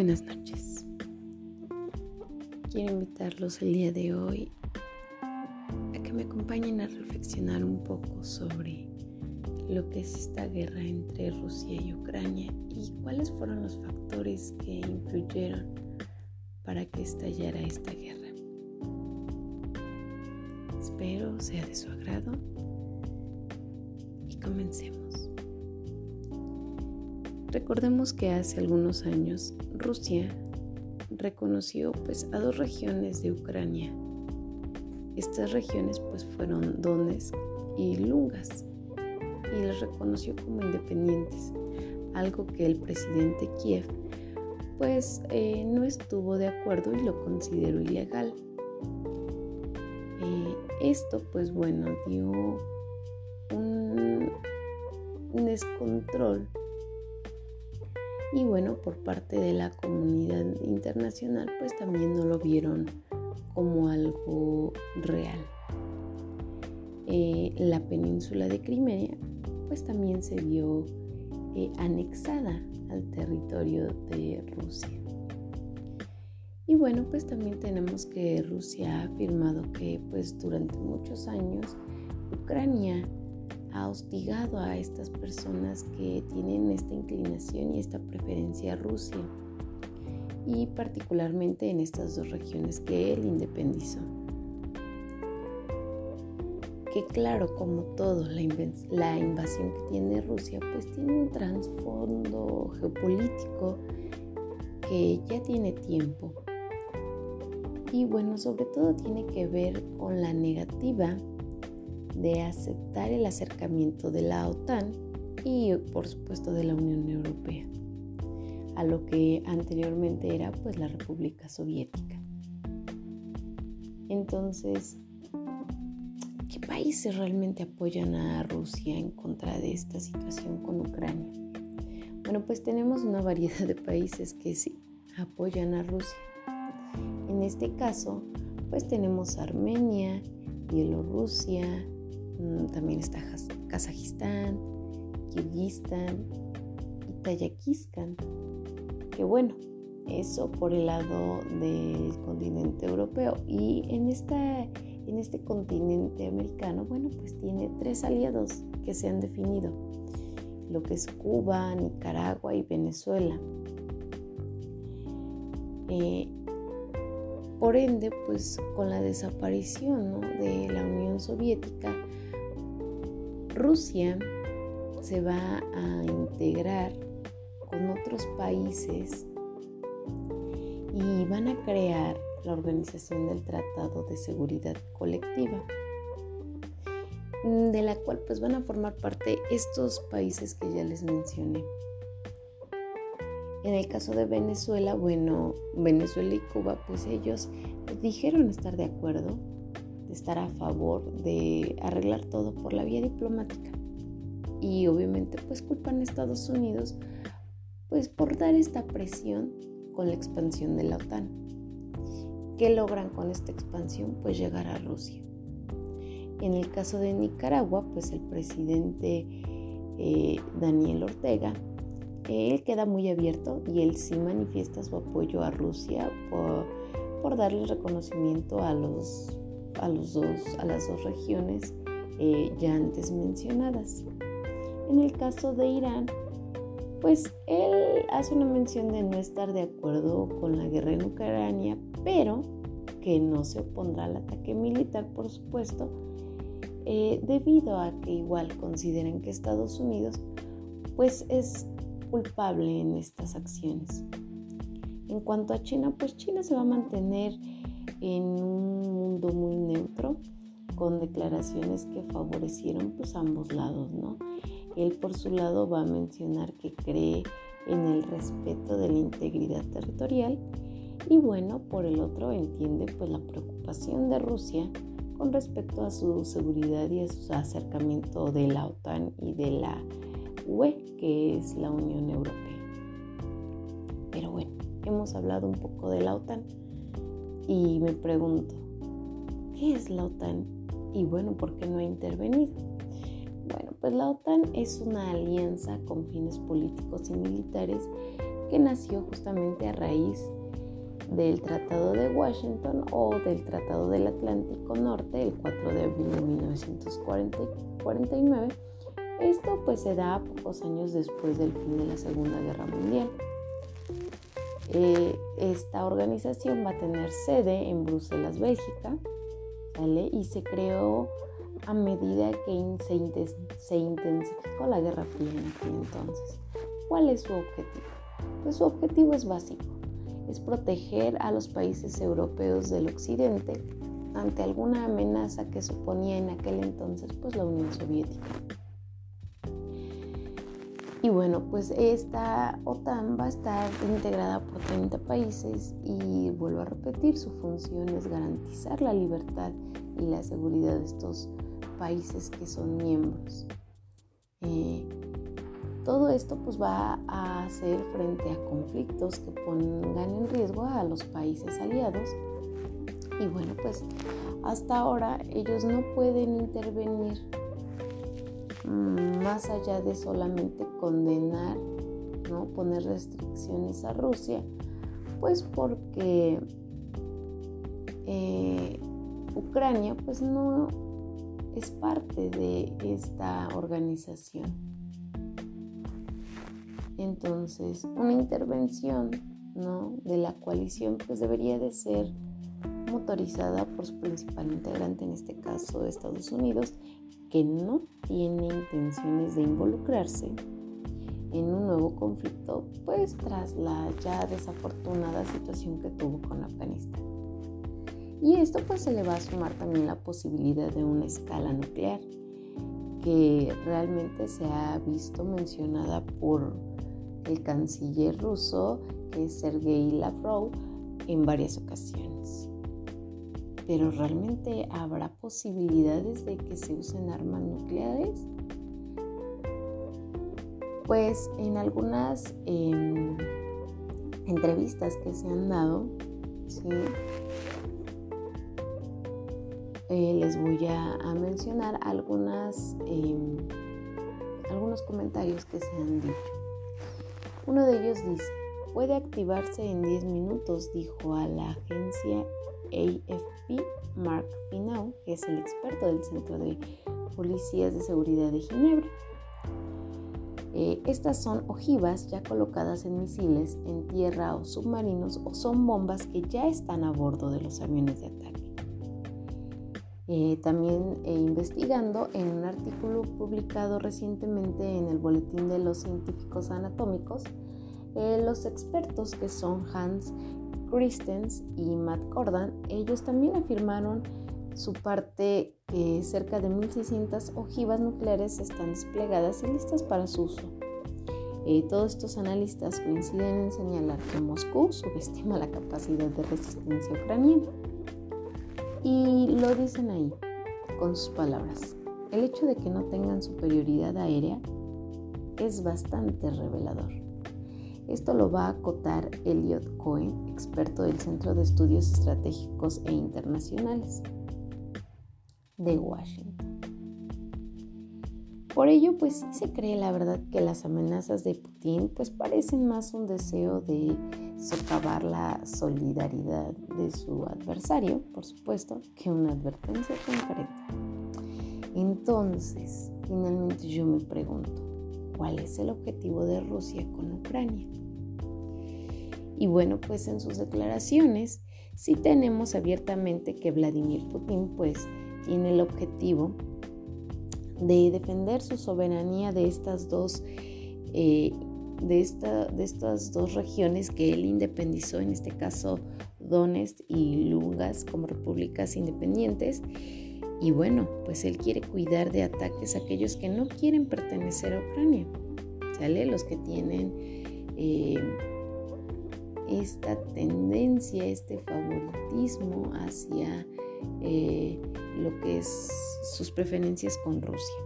Buenas noches. Quiero invitarlos el día de hoy a que me acompañen a reflexionar un poco sobre lo que es esta guerra entre Rusia y Ucrania y cuáles fueron los factores que influyeron para que estallara esta guerra. Espero sea de su agrado y comencemos. Recordemos que hace algunos años Rusia reconoció pues a dos regiones de Ucrania. Estas regiones pues fueron Donetsk y Lungas y las reconoció como independientes, algo que el presidente Kiev pues eh, no estuvo de acuerdo y lo consideró ilegal. Eh, esto pues bueno dio un descontrol y bueno, por parte de la comunidad internacional, pues también no lo vieron como algo real. Eh, la península de Crimea, pues también se vio eh, anexada al territorio de Rusia. Y bueno, pues también tenemos que Rusia ha afirmado que pues durante muchos años Ucrania ha hostigado a estas personas que tienen esta inclinación y esta preferencia a Rusia, y particularmente en estas dos regiones que él independizó. Que claro, como todo, la, la invasión que tiene Rusia pues tiene un trasfondo geopolítico que ya tiene tiempo. Y bueno, sobre todo tiene que ver con la negativa de aceptar el acercamiento de la OTAN y por supuesto de la Unión Europea a lo que anteriormente era pues la República Soviética. Entonces, ¿qué países realmente apoyan a Rusia en contra de esta situación con Ucrania? Bueno, pues tenemos una variedad de países que sí apoyan a Rusia. En este caso, pues tenemos Armenia, Bielorrusia, también está Kazajistán, Kirguistán y Tayikistán. Que bueno, eso por el lado del continente europeo. Y en, esta, en este continente americano, bueno, pues tiene tres aliados que se han definido. Lo que es Cuba, Nicaragua y Venezuela. Eh, por ende, pues con la desaparición de la Unión Soviética, Rusia se va a integrar con otros países y van a crear la Organización del Tratado de Seguridad Colectiva, de la cual pues van a formar parte estos países que ya les mencioné. En el caso de Venezuela, bueno, Venezuela y Cuba, pues ellos dijeron estar de acuerdo estar a favor de arreglar todo por la vía diplomática. Y obviamente pues culpan a Estados Unidos pues por dar esta presión con la expansión de la OTAN. ¿Qué logran con esta expansión? Pues llegar a Rusia. En el caso de Nicaragua, pues el presidente eh, Daniel Ortega, él queda muy abierto y él sí manifiesta su apoyo a Rusia por, por darle reconocimiento a los a, las dos regiones eh, ya antes mencionadas. En el caso de Irán, pues él hace una mención de no estar de acuerdo con la guerra en Ucrania, pero que no se opondrá al ataque militar, por supuesto, eh, debido a que igual consideran que Estados Unidos pues es culpable en estas acciones. En cuanto a China, pues China se va a mantener en un mundo muy neutro con declaraciones que favorecieron pues ambos lados, ¿no? Él por su lado va a mencionar que cree en el respeto de la integridad territorial y bueno, por el otro entiende pues la preocupación de Rusia con respecto a su seguridad y a su acercamiento de la OTAN y de la UE, que es la Unión Europea. Pero bueno, hemos hablado un poco de la OTAN y me pregunto, ¿qué es la OTAN? Y bueno, ¿por qué no ha intervenido? Bueno, pues la OTAN es una alianza con fines políticos y militares que nació justamente a raíz del Tratado de Washington o del Tratado del Atlántico Norte el 4 de abril de 1949. Esto pues se da pocos años después del fin de la Segunda Guerra Mundial. Esta organización va a tener sede en Bruselas, Bélgica, y se creó a medida que se, intensificó la Guerra Fría en aquel entonces. ¿Cuál es su objetivo? Pues su objetivo es básico, es proteger a los países europeos del occidente ante alguna amenaza que suponía en aquel entonces pues la Unión Soviética. Y bueno, pues esta OTAN va a estar integrada por 30 países y vuelvo a repetir, su función es garantizar la libertad y la seguridad de estos países que son miembros. Eh, todo esto pues va a hacer frente a conflictos que pongan en riesgo a los países aliados. Y bueno, pues hasta ahora ellos no pueden intervenir más allá de solamente condenar, ¿no? poner restricciones a Rusia, pues porque eh, Ucrania pues no es parte de esta organización. Entonces, una intervención ¿no? de la coalición pues debería de ser motorizada por su principal integrante, en este caso Estados Unidos, que no tiene intenciones de involucrarse en un nuevo conflicto, pues tras la ya desafortunada situación que tuvo con Afganistán. Y esto pues se le va a sumar también la posibilidad de una escala nuclear, que realmente se ha visto mencionada por el canciller ruso, que es Sergei Lavrov, en varias ocasiones pero ¿realmente habrá posibilidades de que se usen armas nucleares? Pues en algunas em, entrevistas que se han dado, eh, les voy a, mencionar algunas, em, algunos comentarios que se han dicho. Uno de ellos dice, puede activarse en 10 minutos, dijo a la agencia AFP Mark Pinau, que es el experto del Centro de Policías de Seguridad de Ginebra. Eh, estas son ojivas ya colocadas en misiles en tierra o submarinos o son bombas que ya están a bordo de los aviones de ataque. Eh, también eh, investigando en un artículo publicado recientemente en el Boletín de los Científicos Anatómicos, los expertos que son Hans Christens y Matt Cordan, ellos también afirmaron su parte que cerca de 1.600 ojivas nucleares están desplegadas y listas para su uso. Eh, todos estos analistas coinciden en señalar que Moscú subestima la capacidad de resistencia ucraniana. Y lo dicen ahí, con sus palabras. El hecho de que no tengan superioridad aérea es bastante revelador. Esto lo va a acotar Elliot Cohen, experto del Centro de Estudios Estratégicos e Internacionales de Washington. Por ello, pues sí se cree la verdad que las amenazas de Putin pues parecen más un deseo de socavar la solidaridad de su adversario, por supuesto, que una advertencia concreta. Entonces, finalmente yo me pregunto, ¿cuál es el objetivo de Rusia con Ucrania? Y bueno, pues en sus declaraciones sí tenemos abiertamente que Vladimir Putin pues tiene el objetivo de defender su soberanía de estas dos eh, de, esta, de estas dos regiones que él independizó, en este caso Donetsk y Lugansk como repúblicas independientes. Y bueno, pues él quiere cuidar de ataques a aquellos que no quieren pertenecer a Ucrania, ¿sale? Los que tienen eh, esta tendencia, este favoritismo hacia eh, lo que es sus preferencias con Rusia.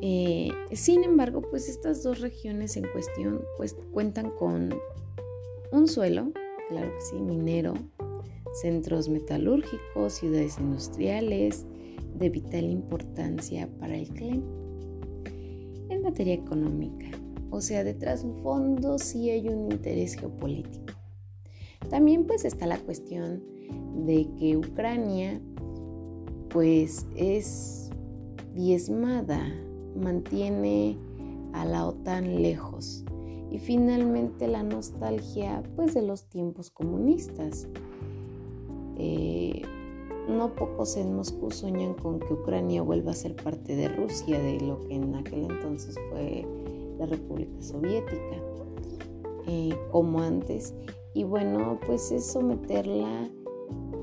Eh, sin embargo, pues estas dos regiones en cuestión pues, cuentan con un suelo, claro que sí, minero, centros metalúrgicos, ciudades industriales de vital importancia para el CLEM. En materia económica, O sea, detrás de un fondo sí hay un interés geopolítico. También pues está la cuestión de que Ucrania pues es diezmada, mantiene a la OTAN lejos y finalmente la nostalgia pues de los tiempos comunistas. Eh, no pocos en Moscú sueñan con que Ucrania vuelva a ser parte de Rusia, de lo que en aquel entonces fue la República Soviética, eh, como antes. Y bueno, pues es someterla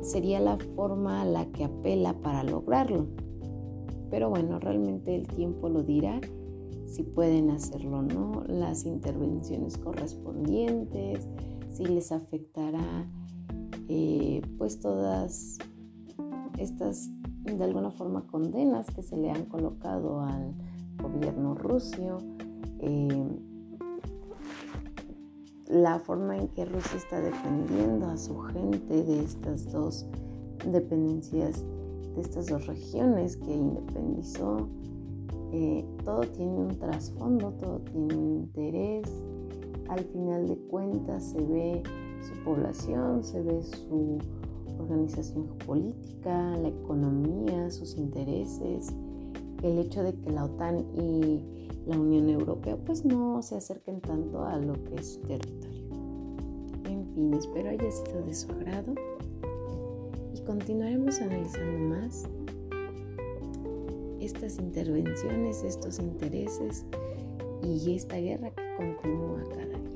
sería la forma a la que apela para lograrlo. Pero bueno, realmente el tiempo lo dirá si pueden hacerlo o no, las intervenciones correspondientes, si les afectará pues todas estas de alguna forma condenas que se le han colocado al gobierno ruso. Eh, la forma en que Rusia está defendiendo a su gente de estas dos dependencias, de estas dos regiones que independizó. Eh, todo tiene un trasfondo, todo tiene un interés. Al final de cuentas se ve su población, se ve su organización política, la economía, sus intereses, el hecho de que la OTAN y la Unión Europea pues no se acerquen tanto a lo que es su territorio. En fin, espero haya sido de su agrado y continuaremos analizando más estas intervenciones, estos intereses y esta guerra que continúa cada día.